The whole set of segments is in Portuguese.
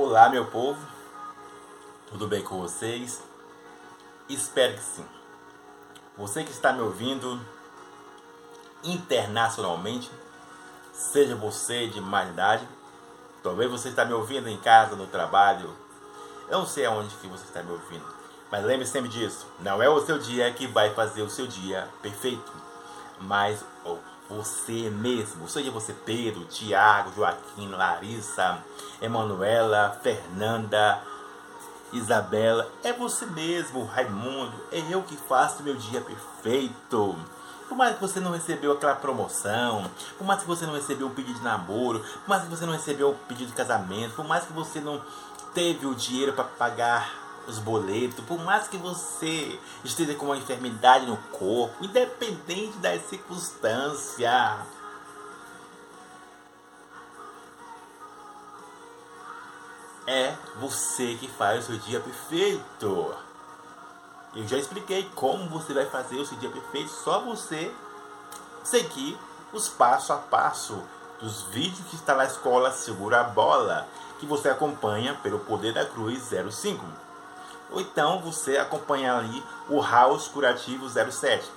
Olá, meu povo, tudo bem com vocês? Espero que sim. Você que está me ouvindo internacionalmente, seja você de mais idade, talvez você está me ouvindo em casa, no trabalho, eu não sei aonde que você está me ouvindo, mas lembre sempre disso: não é o seu dia que vai fazer o seu dia perfeito, mas você mesmo, seja você Pedro, Tiago, Joaquim, Larissa, Emanuela, Fernanda, Isabela, é você mesmo, Raimundo, é eu que faço meu dia perfeito. Por mais que você não recebeu aquela promoção, por mais que você não recebeu um pedido de namoro, por mais que você não recebeu um pedido de casamento, por mais que você não teve o dinheiro para pagar os boletos, por mais que você esteja com uma enfermidade no corpo, independente das circunstâncias. É você que faz o seu dia perfeito. Eu já expliquei como você vai fazer o seu dia perfeito, só você seguir os passo a passo dos vídeos que está na escola Segura a Bola, que você acompanha pelo Poder da Cruz 05. Ou então você acompanhar ali o House Curativo 07,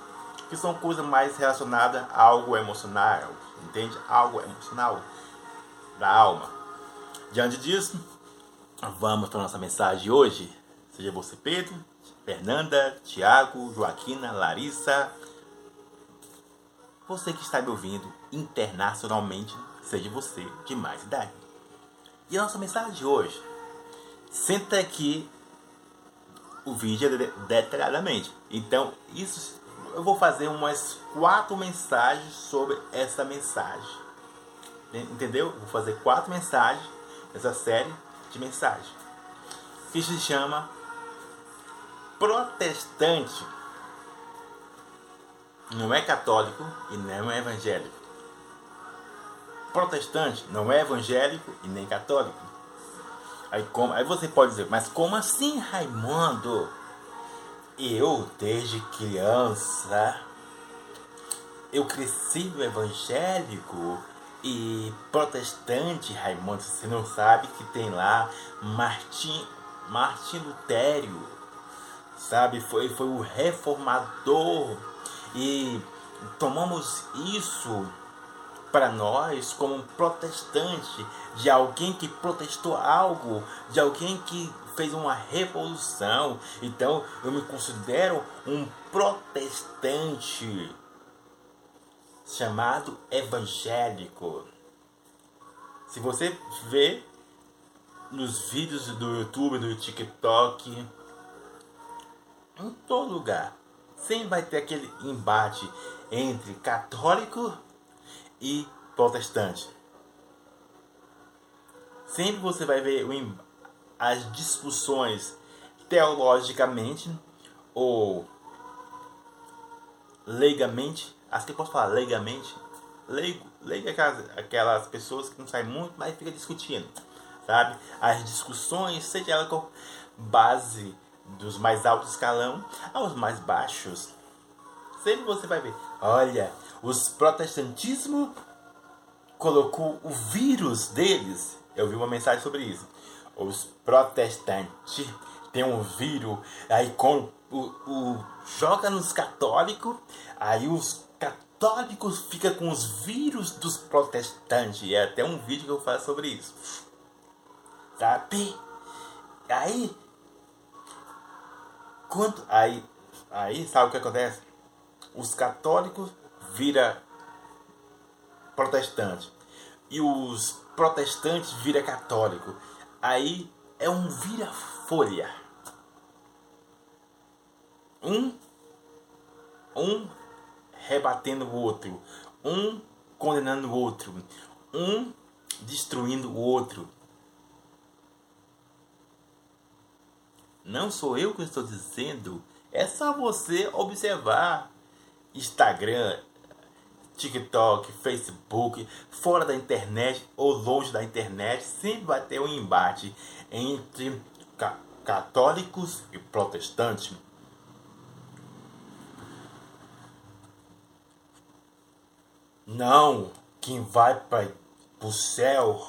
que são coisas mais relacionadas a algo emocional, entende? Algo emocional da alma. Diante disso, vamos para a nossa mensagem de hoje. Seja você Pedro, Fernanda, Tiago, Joaquina, Larissa, você que está me ouvindo internacionalmente, seja você de mais idade. E a nossa mensagem de hoje, senta aqui o vídeo detalhadamente. Então, isso eu vou fazer umas quatro mensagens sobre essa mensagem. Entendeu? Vou fazer quatro mensagens nessa série de mensagens. Que se chama Protestante. Não é católico e não é evangélico. Protestante não é evangélico e nem católico. Aí, como, aí você pode dizer, mas como assim, Raimundo? Eu, desde criança, eu cresci no evangélico e protestante, Raimundo, você não sabe que tem lá Martim, Martim Lutério, sabe? Foi, foi o reformador e tomamos isso para nós como um protestante, de alguém que protestou algo, de alguém que fez uma revolução. Então eu me considero um protestante chamado evangélico. Se você vê nos vídeos do YouTube, do TikTok, em todo lugar, sempre vai ter aquele embate entre católico e protestante. Sempre você vai ver as discussões teologicamente ou leigamente, acho que eu posso falar leigamente, leigo, leigo é aquelas, aquelas pessoas que não sabem muito, mas fica discutindo, sabe? As discussões, seja ela com base dos mais altos escalão aos mais baixos. Sempre você vai ver, olha, os protestantismo colocou o vírus deles. Eu vi uma mensagem sobre isso. Os protestantes têm um vírus, aí com o, o joga nos católicos, aí os católicos ficam com os vírus dos protestantes. É até um vídeo que eu faço sobre isso. Sabe? Aí quando aí aí sabe o que acontece? Os católicos vira protestante e os protestantes vira católico. Aí é um vira-folha. Um um rebatendo o outro, um condenando o outro, um destruindo o outro. Não sou eu que estou dizendo, é só você observar Instagram, TikTok, Facebook, fora da internet ou longe da internet, sempre vai ter um embate entre católicos e protestantes. Não, quem vai para o céu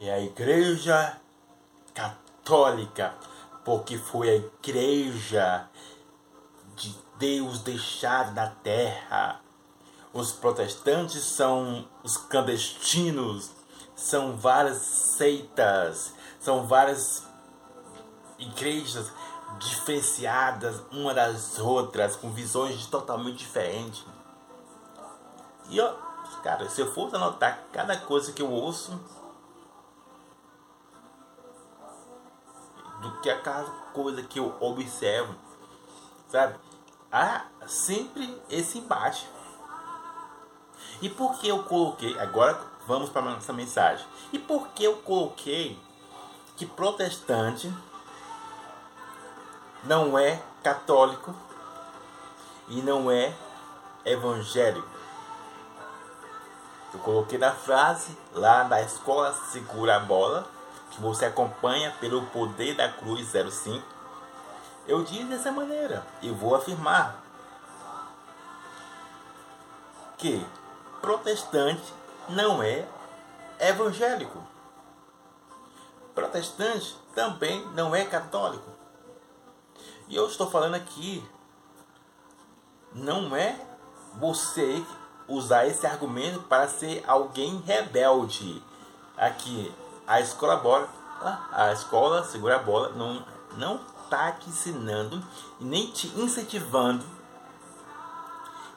é a Igreja Católica, porque foi a Igreja de Deus deixada na terra. Os protestantes são os clandestinos, são várias seitas, são várias igrejas diferenciadas uma das outras, com visões totalmente diferentes. E ó, cara, se eu fosse anotar cada coisa que eu ouço, do que a cada coisa que eu observo, sabe? Há sempre esse embate. E por que eu coloquei? Agora vamos para a nossa mensagem. E por que eu coloquei que protestante não é católico e não é evangélico? Eu coloquei na frase lá na escola Segura a Bola, que você acompanha pelo poder da cruz 05. Eu disse dessa maneira e vou afirmar que protestante não é evangélico. Protestante também não é católico. E eu estou falando aqui, não é você usar esse argumento para ser alguém rebelde. Aqui, a escola bola, a escola segura a bola não não tá te ensinando nem te incentivando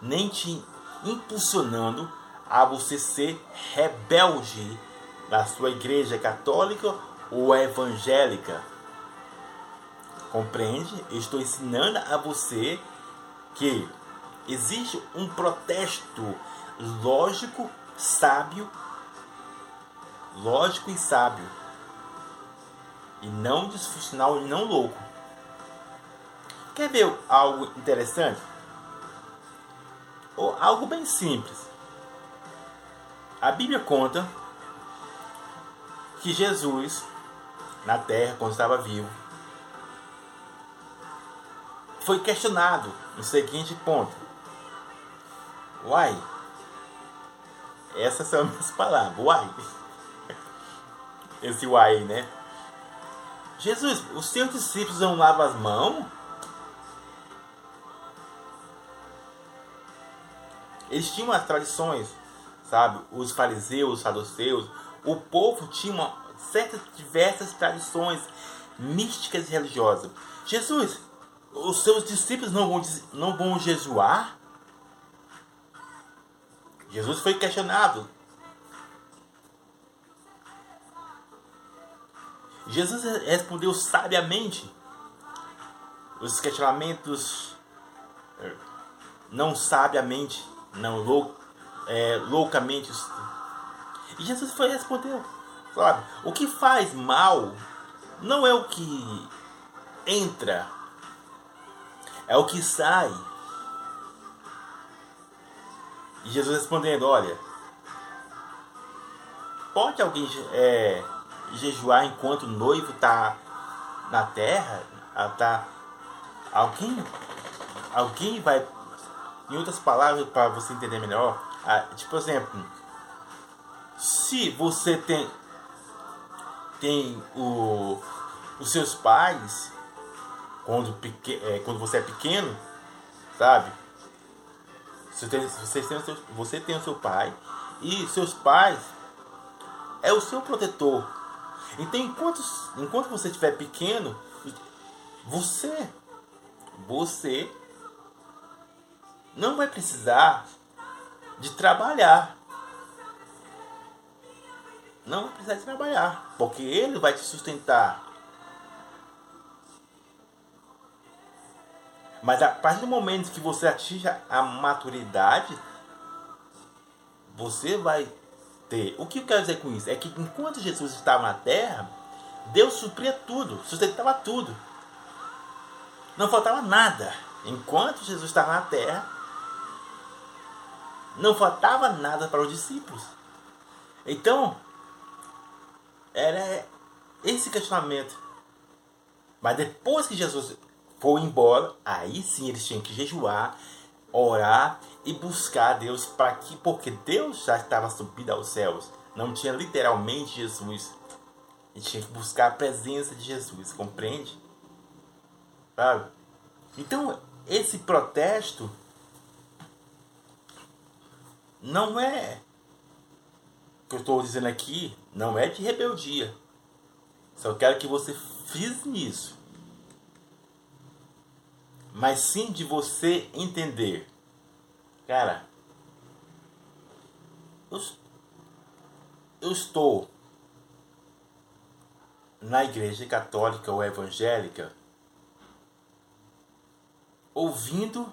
nem te impulsionando a você ser rebelde na sua igreja católica ou evangélica. Compreende? Eu estou ensinando a você que existe um protesto lógico, sábio, lógico e sábio, e não disfuncional e não louco. Quer ver algo interessante? Ou algo bem simples. A Bíblia conta que Jesus, na terra, quando estava vivo, foi questionado no seguinte ponto: Uai, essas são as minhas palavras, uai. Esse uai, né? Jesus, os seus discípulos não lavam as mãos? Eles tinham as tradições, sabe? Os fariseus, os saduceus, o povo tinha uma, certas diversas tradições místicas e religiosas. Jesus, os seus discípulos não vão, não vão jejuar? Jesus foi questionado. Jesus respondeu sabiamente os questionamentos eh, não sabiamente não lou, é, loucamente. E Jesus foi responder, sabe? O que faz mal não é o que entra, é o que sai. E Jesus respondendo, olha, pode alguém é, jejuar enquanto o noivo está na terra? Tá, alguém, alguém vai em outras palavras, para você entender melhor, tipo, por exemplo, se você tem tem o, os seus pais quando, peque, é, quando você é pequeno, sabe? Você tem, você, tem seu, você tem o seu pai e seus pais é o seu protetor. Então, enquanto, enquanto você estiver pequeno, você, você não vai precisar de trabalhar. Não vai precisar de trabalhar, porque ele vai te sustentar. Mas a partir do momento que você atinja a maturidade, você vai ter. O que eu quero dizer com isso? É que enquanto Jesus estava na terra, Deus supria tudo, sustentava tudo. Não faltava nada. Enquanto Jesus estava na terra, não faltava nada para os discípulos. Então, era esse questionamento. Mas depois que Jesus foi embora, aí sim eles tinham que jejuar, orar e buscar Deus para que, porque Deus já estava subido aos céus. Não tinha literalmente Jesus A gente tinha que buscar a presença de Jesus, compreende? Sabe? Então, esse protesto não é o que eu estou dizendo aqui, não é de rebeldia. Só quero que você fiz nisso. Mas sim de você entender. Cara, eu, eu estou na igreja católica ou evangélica ouvindo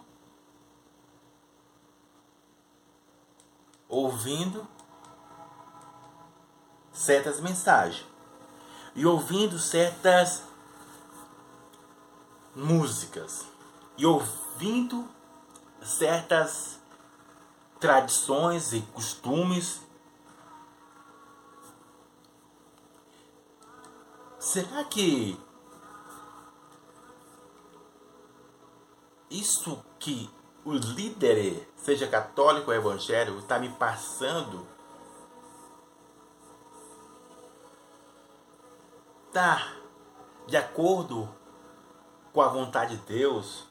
ouvindo certas mensagens e ouvindo certas músicas e ouvindo certas tradições e costumes. Será que isso que o líder, seja católico ou evangélico, está me passando está de acordo com a vontade de Deus?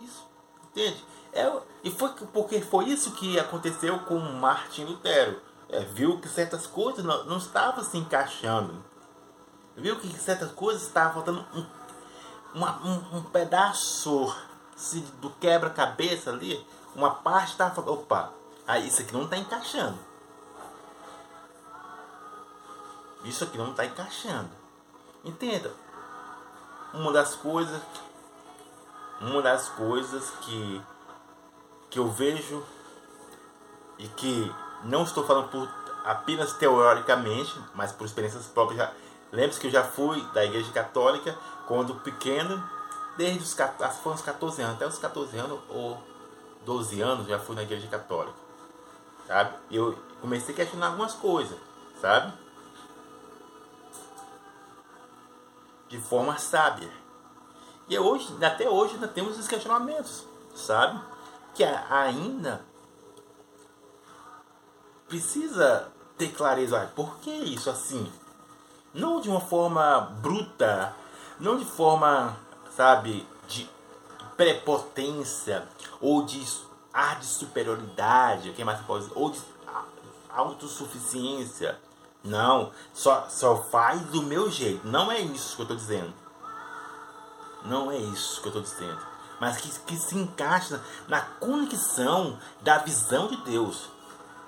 Isso, entende? É, e foi porque foi isso que aconteceu com Martin Lutero. É, viu que certas coisas não, não estavam se encaixando. Viu que certas coisas estavam faltando um, uma, um, um pedaço se, do quebra-cabeça ali. Uma parte estava falando, opa, aí isso aqui não está encaixando. Isso aqui não está encaixando. Entenda. Uma das coisas. Uma das coisas que, que eu vejo e que não estou falando por apenas teoricamente, mas por experiências próprias. Lembre-se que eu já fui da igreja católica quando pequeno, desde os, os 14 anos, até os 14 anos ou 12 anos já fui na igreja católica. Sabe? Eu comecei a questionar algumas coisas, sabe? de forma sábia. E hoje, até hoje ainda temos esses questionamentos, sabe? Que ainda precisa ter clareza, por que isso assim? Não de uma forma bruta, não de forma, sabe, de prepotência ou de ar de superioridade, que mais pode ou de autossuficiência, não, só, só faz do meu jeito. Não é isso que eu estou dizendo. Não é isso que eu estou dizendo. Mas que, que se encaixa na conexão da visão de Deus.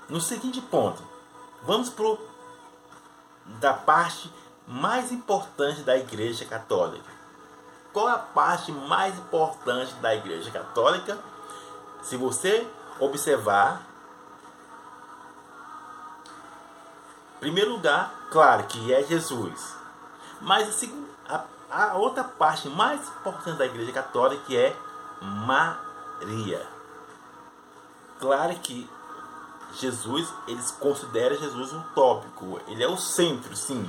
No seguinte ponto. Vamos pro da parte mais importante da Igreja Católica. Qual é a parte mais importante da Igreja Católica? Se você observar primeiro lugar, claro que é Jesus. Mas a, a outra parte mais importante da Igreja Católica é Maria. Claro que Jesus, eles consideram Jesus um tópico, ele é o centro, sim.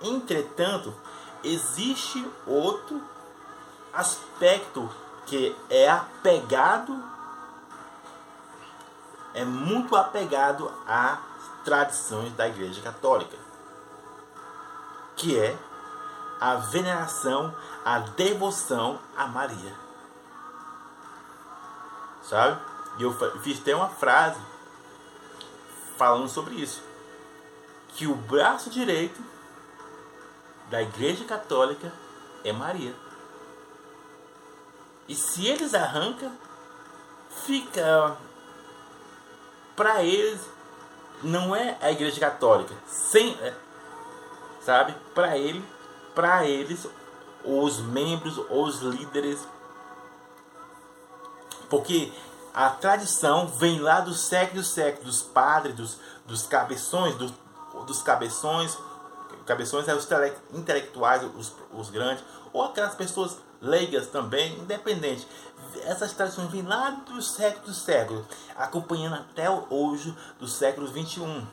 Entretanto, existe outro aspecto que é apegado, é muito apegado a tradições da Igreja Católica, que é a veneração, a devoção a Maria. Sabe? E eu fiz até uma frase falando sobre isso. Que o braço direito da Igreja Católica é Maria. E se eles arrancam, fica para eles não é a igreja católica. Sem, é, sabe? Para ele, para eles, os membros, os líderes, porque a tradição vem lá dos séculos séculos, dos padres, dos, dos cabeções, dos, dos cabeções, cabeções é os intelectuais, os, os grandes, ou aquelas pessoas leigas também, independente essas tradições vêm lá dos séculos dos séculos, acompanhando até hoje dos séculos 21.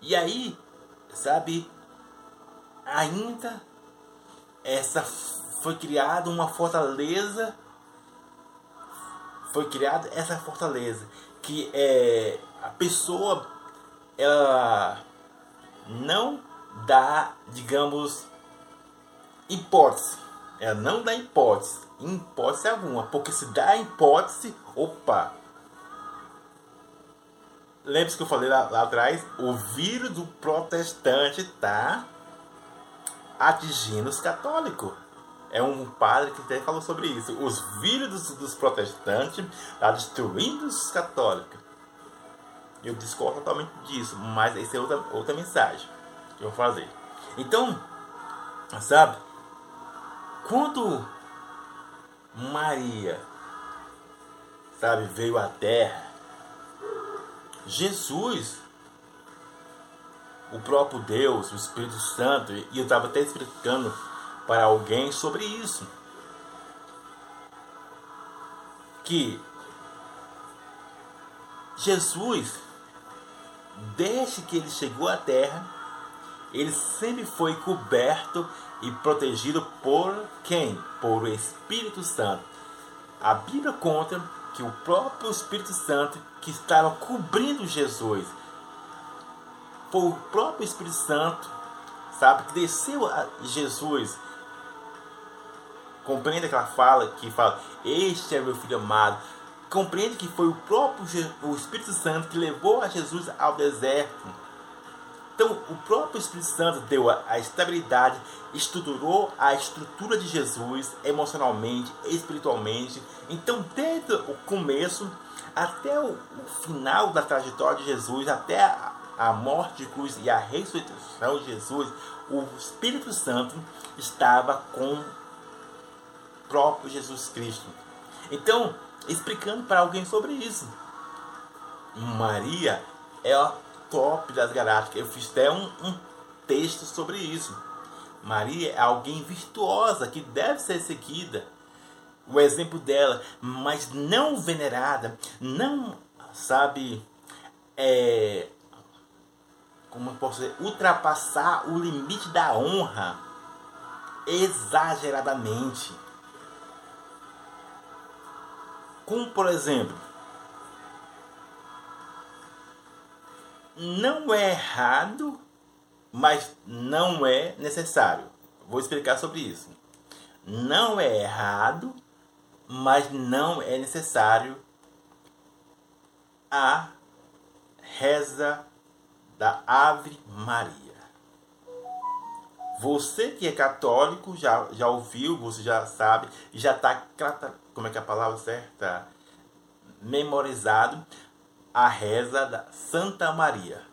E aí, sabe, ainda essa foi criada uma fortaleza, foi criada essa fortaleza que é, a pessoa ela não dá, digamos, hipótese. Ela não dá hipótese, hipótese alguma, porque se dá hipótese, opa. Lembre-se que eu falei lá, lá atrás, o vírus do protestante está atingindo os católicos. É um padre que até falou sobre isso. Os vírus dos, dos protestantes estão tá destruindo os católicos. Eu discordo totalmente disso, mas essa é outra, outra mensagem que eu vou fazer. Então, sabe, quando Maria, sabe, veio à Terra, Jesus, o próprio Deus, o Espírito Santo, e eu estava até explicando para alguém sobre isso. Que Jesus, desde que ele chegou à Terra, ele sempre foi coberto e protegido por quem? Por o Espírito Santo. A Bíblia conta que o próprio Espírito Santo que estava cobrindo Jesus foi o próprio Espírito Santo, sabe, que desceu a Jesus. Compreende aquela fala que fala: Este é meu filho amado. Compreende que foi o próprio o Espírito Santo que levou a Jesus ao deserto então, o próprio Espírito Santo deu a, a estabilidade, estruturou a estrutura de Jesus emocionalmente, espiritualmente. Então, desde o começo até o, o final da trajetória de Jesus, até a, a morte de cruz e a ressurreição de Jesus, o Espírito Santo estava com o próprio Jesus Cristo. Então, explicando para alguém sobre isso, Maria é a top das galácticas. Eu fiz até um, um texto sobre isso. Maria é alguém virtuosa que deve ser seguida. O exemplo dela, mas não venerada, não, sabe, é, como eu posso dizer, ultrapassar o limite da honra exageradamente. Como, por exemplo, não é errado, mas não é necessário. Vou explicar sobre isso. Não é errado, mas não é necessário a reza da Ave Maria. Você que é católico já, já ouviu, você já sabe, já está, como é que é a palavra certa? Memorizado a reza da Santa Maria.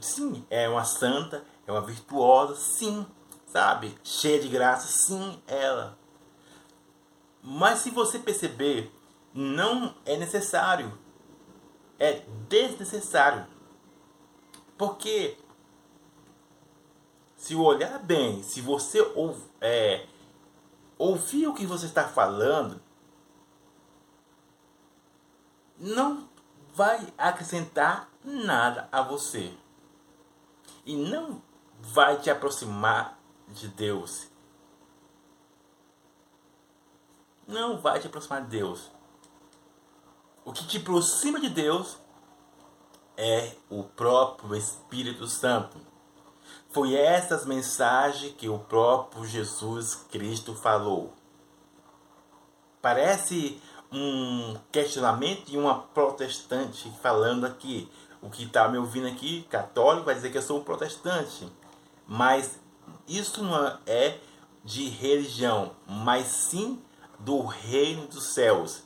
Sim, é uma santa, é uma virtuosa, sim, sabe? Cheia de graça, sim, ela. Mas se você perceber, não é necessário. É desnecessário. Porque se olhar bem, se você ou, é, ouvir o que você está falando, não vai acrescentar nada a você. E não vai te aproximar de Deus. Não vai te aproximar de Deus. O que te aproxima de Deus é o próprio Espírito Santo. Foi essas mensagens que o próprio Jesus Cristo falou. Parece um questionamento e uma protestante falando aqui. O que está me ouvindo aqui, católico, vai dizer que eu sou um protestante. Mas isso não é de religião, mas sim do reino dos céus.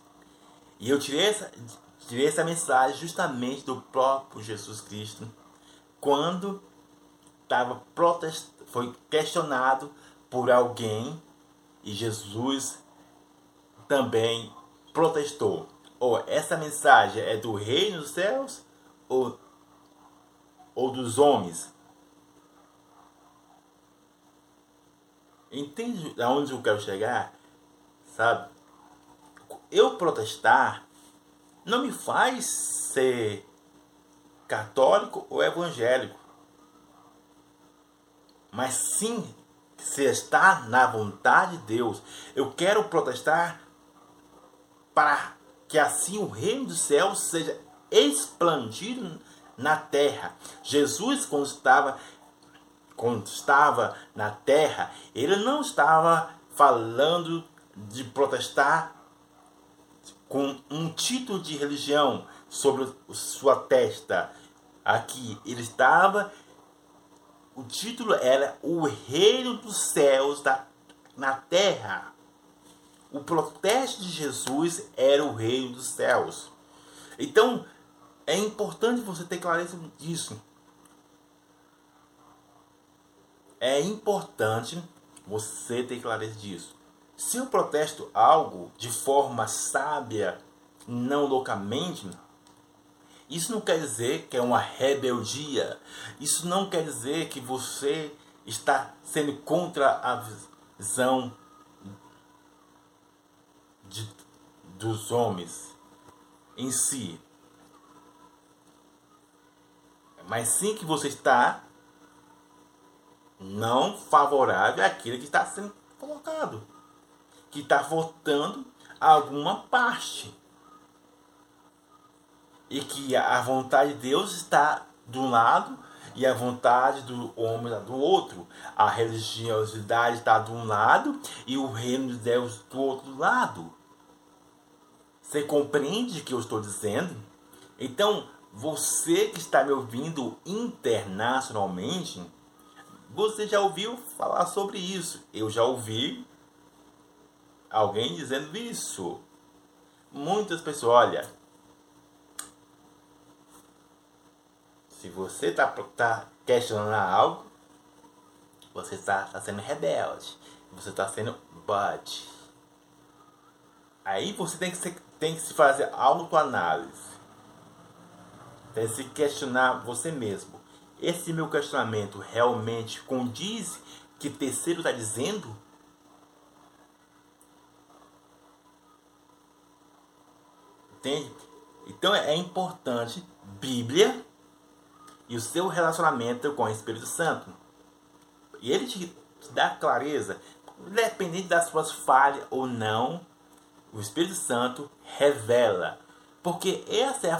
E eu tirei essa, tirei essa mensagem justamente do próprio Jesus Cristo, quando estava protest... foi questionado por alguém e Jesus também protestou. Ou essa mensagem é do reino dos céus ou, ou dos homens? Entende aonde eu quero chegar? Sabe? Eu protestar não me faz ser católico ou evangélico. Mas sim se está na vontade de Deus. Eu quero protestar para que assim o reino dos céus seja expandido na terra. Jesus, quando estava, quando estava na terra, ele não estava falando de protestar com um título de religião sobre sua testa. Aqui ele estava. O título era O Reino dos Céus da, na Terra. O protesto de Jesus era o Reino dos Céus. Então, é importante você ter clareza disso. É importante você ter clareza disso. Se eu protesto algo de forma sábia, não loucamente, isso não quer dizer que é uma rebeldia. Isso não quer dizer que você está sendo contra a visão de, dos homens em si. Mas sim que você está não favorável àquilo que está sendo colocado. Que está votando alguma parte. E que a vontade de Deus está de um lado e a vontade do homem está do outro. A religiosidade está de um lado e o reino de Deus do outro lado. Você compreende o que eu estou dizendo? Então, você que está me ouvindo internacionalmente, você já ouviu falar sobre isso. Eu já ouvi alguém dizendo isso. Muitas pessoas, olha, se você está tá questionando algo, você está tá sendo rebelde. Você está sendo bud. Aí você tem que, ser, tem que se fazer autoanálise. Tem que se questionar você mesmo. Esse meu questionamento realmente condiz que terceiro está dizendo? Entende? Então é importante Bíblia e o seu relacionamento com o Espírito Santo. E ele te, dá clareza, independente das suas falhas ou não, o Espírito Santo revela. Porque essa é a